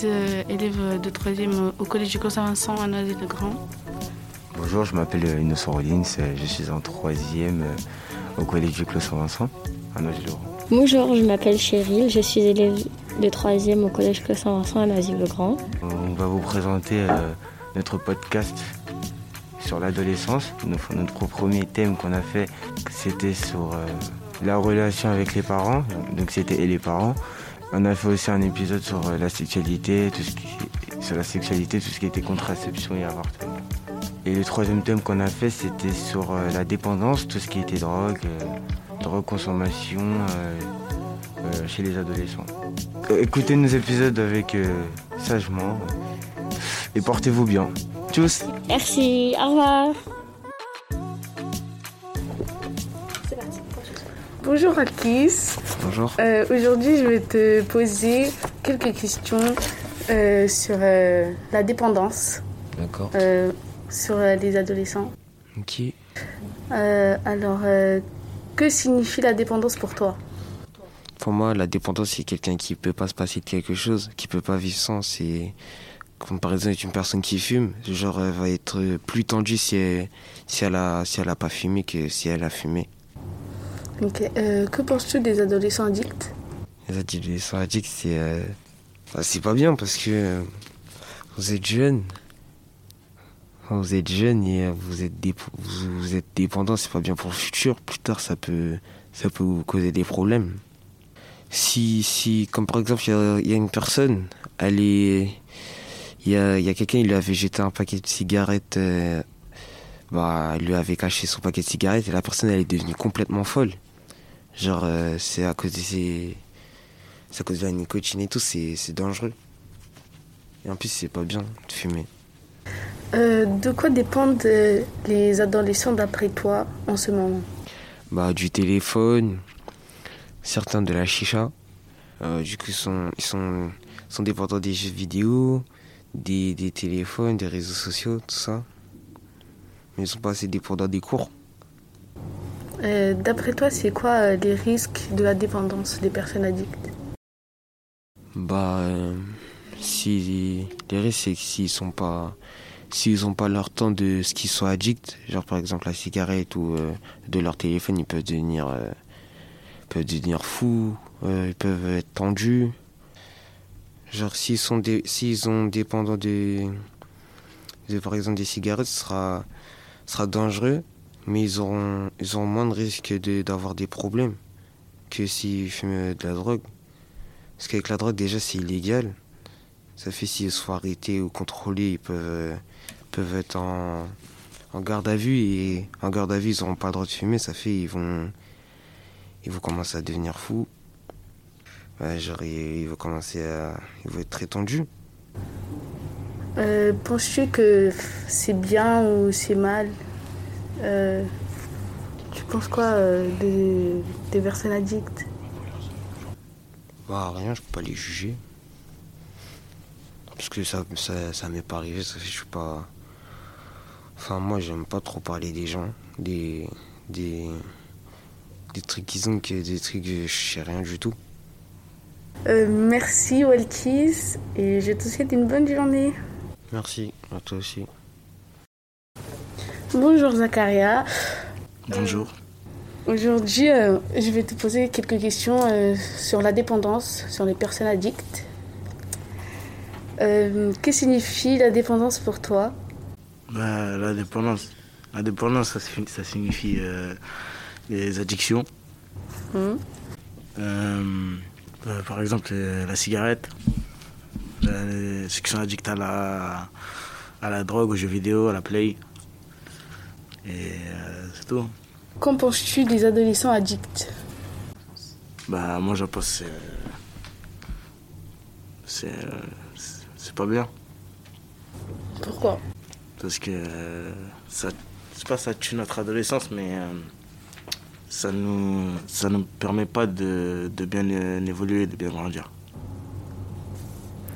suis euh, élève de 3e au Collège du Saint-Vincent à Noisy-le-Grand. Bonjour, je m'appelle euh, Innocent Rollins, euh, je suis en 3e au Collège du Clos Saint-Vincent à Noisy-le-Grand. Bonjour, je m'appelle Cheryl, je suis élève de 3e au Collège Clos Saint-Vincent à Noisy-le-Grand. On va vous présenter notre podcast sur l'adolescence. Notre premier thème qu'on a fait, c'était sur la relation avec les parents, donc c'était et les parents. On a fait aussi un épisode sur euh, la sexualité, tout ce qui, sur la sexualité, tout ce qui était contraception et avortement. Et le troisième thème qu'on a fait, c'était sur euh, la dépendance, tout ce qui était drogue, euh, drogue consommation chez les adolescents. Écoutez nos épisodes avec sagement et portez-vous bien. Tchuss Merci, au revoir Bonjour Alkis. Bonjour. Euh, aujourd'hui, je vais te poser quelques questions euh, sur euh, la dépendance. D'accord. sur les adolescents. Ok. alors, que signifie la dépendance pour toi? Pour moi, la dépendance, c'est quelqu'un qui peut pas se passer de quelque chose, qui peut pas vivre sans. C'est comme par exemple une personne qui fume, genre elle va être plus tendue si elle, si elle a si elle a pas fumé que si elle a fumé. Euh, que penses-tu des adolescents addicts Les adolescents addicts, c'est euh, c'est pas bien parce que euh, vous êtes jeune. vous êtes jeune et vous êtes, vous êtes dépendant, c'est pas bien pour le futur. Plus tard, ça peut, ça peut vous causer des problèmes. Si, si comme par exemple, il y, a une personne, elle est. Il y a, y a quelqu'un, il lui avait jeté un paquet de cigarettes bah, lui avait caché son paquet de cigarettes et la personne elle est devenue complètement folle. Genre, euh, c'est à cause de c'est à cause de la nicotine et tout, c'est dangereux. Et en plus, c'est pas bien de fumer. Euh, de quoi dépendent euh, les adolescents d'après toi en ce moment? Bah, du téléphone, certains de la chicha. du coup, ils sont, ils sont, sont dépendants des jeux vidéo, des, des téléphones, des réseaux sociaux, tout ça. Mais ils sont pas assez dépendants des cours. Euh, d'après toi, c'est quoi euh, les risques de la dépendance des personnes addictes? Bah, euh, si les risques, c'est s'ils sont pas, s'ils ont pas leur temps de ce qu'ils sont addicts, genre par exemple la cigarette ou de leur téléphone, ils peuvent devenir, peuvent devenir fous, ils peuvent être tendus. Genre s'ils sont, s'ils ont dépendant de, de, par exemple des cigarettes, ce sera, sera dangereux mais ils auront, ils auront moins de risques d'avoir des problèmes que s'ils fument de la drogue. Parce qu'avec la drogue, déjà, c'est illégal. Ça fait s'ils sont arrêtés ou contrôlés, ils peuvent, peuvent être en, en garde à vue. Et en garde à vue, ils n'auront pas le droit de fumer. Ça fait ils vont, ils vont commencer à devenir fous. ils, vont commencer à. Ils vont être très tendus. Euh, Penses-tu que c'est bien ou c'est mal? Euh, tu penses quoi euh, des, des, personnes addictes? Bah rien, je peux pas les juger. Parce que ça, ça, ça m'est pas arrivé, ça fait je suis pas. Enfin moi j'aime pas trop parler des gens, des. des. des trucs qu'ils ont que des trucs je sais rien du tout. Euh, merci Walkis et je te souhaite une bonne journée. Merci, à toi aussi. Bonjour Zacharia. Bonjour. Aujourd'hui, euh, je vais te poser quelques questions euh, sur la dépendance, sur les personnes addictes. Euh, que signifie la dépendance pour toi? Bah, La dépendance, la dépendance ça, ça signifie les addictions. Hmm. par exemple, la cigarette. Euh, ceux qui sont addicts à la, à la drogue, aux jeux vidéo, à la play. Et euh, c'est tout. Qu'en penses-tu des adolescents addicts? Bah, moi, je pense que c'est. C'est. euh, c'est- C'est pas bien. Pourquoi? Parce que euh, ça. C'est pas ça tue notre adolescence, mais. ça nous. Ça nous permet pas de, de bien évoluer, de bien grandir.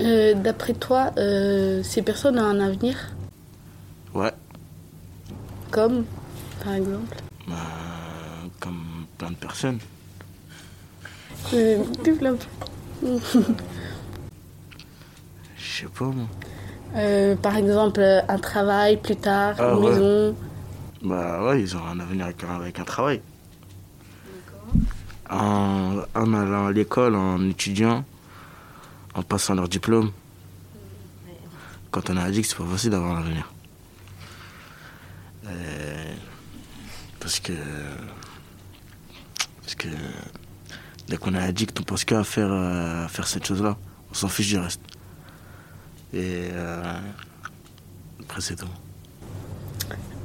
Euh, D'après toi, euh, ces personnes ont un avenir? Ouais. Comme, par exemple Bah, comme plein de personnes. euh, développe. Je sais pas, moi. Euh, Par exemple, un travail plus tard, Ah, une ouais. maison. Bah ouais, ils ont un avenir avec un, avec un travail. En, en allant à l'école, en étudiant, en passant leur diplôme. Quand on est addict, c'est pas facile d'avoir un avenir. Euh, parce que. Parce que. Dès qu'on est addict, on pense qu'à faire, à faire cette chose-là. On s'en fiche du reste. Et. euh, après, c'est tout.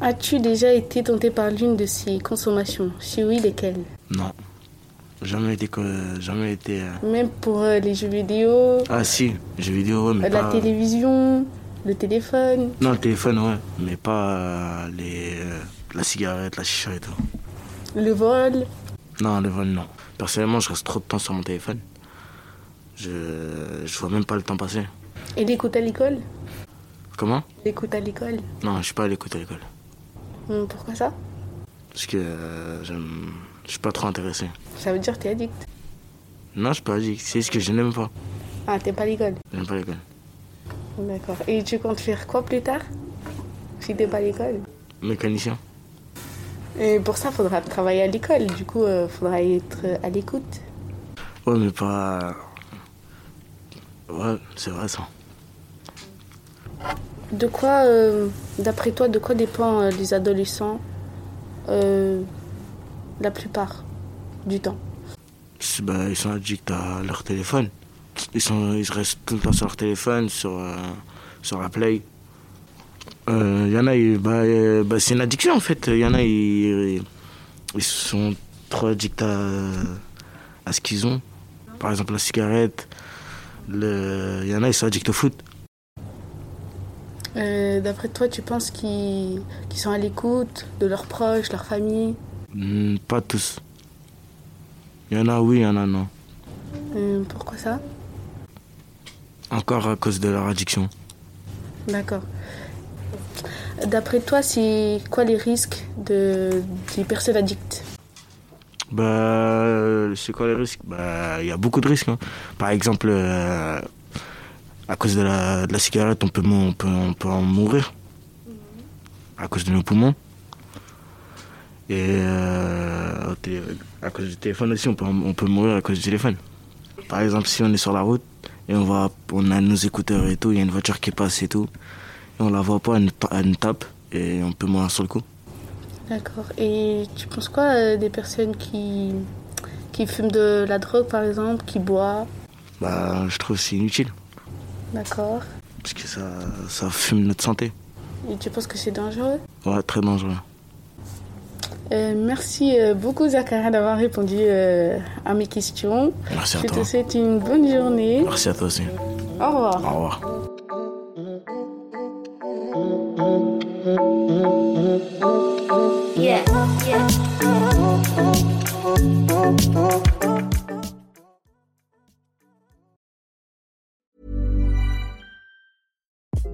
As-tu déjà été tenté par l'une de ces consommations? Si oui, lesquelles? Non. Jamais été. Jamais été. euh, Même pour euh, les jeux vidéo, Ah si, jeux vidéo, mais la pas... télévision, le téléphone. Non, le téléphone, ouais, mais pas euh, les, euh, la cigarette, la chicha et tout. Le vol, Non, le vol, non. Personnellement, je reste trop de temps sur mon téléphone. Je, je vois même pas le temps passer. et l'écoute à l'école? Comment? L'écoute à l'école. Non, je suis pas à l'écoute à l'école. Hum, Pourquoi ça? Parce que euh, j'aime- je suis pas trop intéressé. Ça veut dire que t'es addict. Non, je suis pas addict. C'est ce que je n'aime pas. Ah, t'es pas à l'école. J'aime pas l'école. D'accord. Et tu comptes faire quoi plus tard Si t'es pas à l'école Mécanicien Et pour ça, faudra travailler à l'école. Du coup, euh, faudra être à l'écoute. Ouais, mais pas... Ouais, c'est vrai ça. De quoi, euh, d'après toi, de quoi dépend euh, les adolescents la plupart du temps? Bah, ils sont addicts à leur téléphone. Ils, sont, ils restent tout le temps sur leur téléphone, sur, euh, sur la play. Il y en a, bah, euh, bah, c'est une addiction en fait. Il y en a, ils, ils sont trop addicts à, à ce qu'ils ont. Par exemple, la cigarette. Il y en a, ils sont addicts au foot. Euh, D'après toi, tu penses qu'ils sont à l'écoute de leurs proches, leur famille Hmm, pas tous. Il y en a, oui, il y en a, non. Euh, Pourquoi ça? Encore à cause de leur addiction. D'accord. D'après toi, c'est quoi les risques de, des personnes addictes? Bah, c'est quoi les risques? Bah, il y a beaucoup de risques. hein. Par exemple, euh, à cause de la, de la cigarette, on peut, on, peut, on peut en mourir. À cause de nos poumons. Et euh, à cause du téléphone aussi, on peut, on peut mourir à cause du téléphone. Par exemple, si on est sur la route et on, va, on a nos écouteurs et tout, il y a une voiture qui passe et tout, et on la voit pas, elle nous, tape et on peut mourir sur le coup. D'accord. Et tu penses quoi euh, des personnes qui, qui fument de la drogue, par exemple, qui boivent? Bah, je trouve que c'est inutile. D'accord. Parce que ça, ça fume notre santé. Et tu penses que c'est dangereux? Ouais, très dangereux. Euh, Merci euh, beaucoup, Zachara, d'avoir répondu euh, à mes questions. Merci à Je toi. te souhaite une bonne journée. Merci à toi aussi. Au revoir. Au revoir. Yeah, yeah.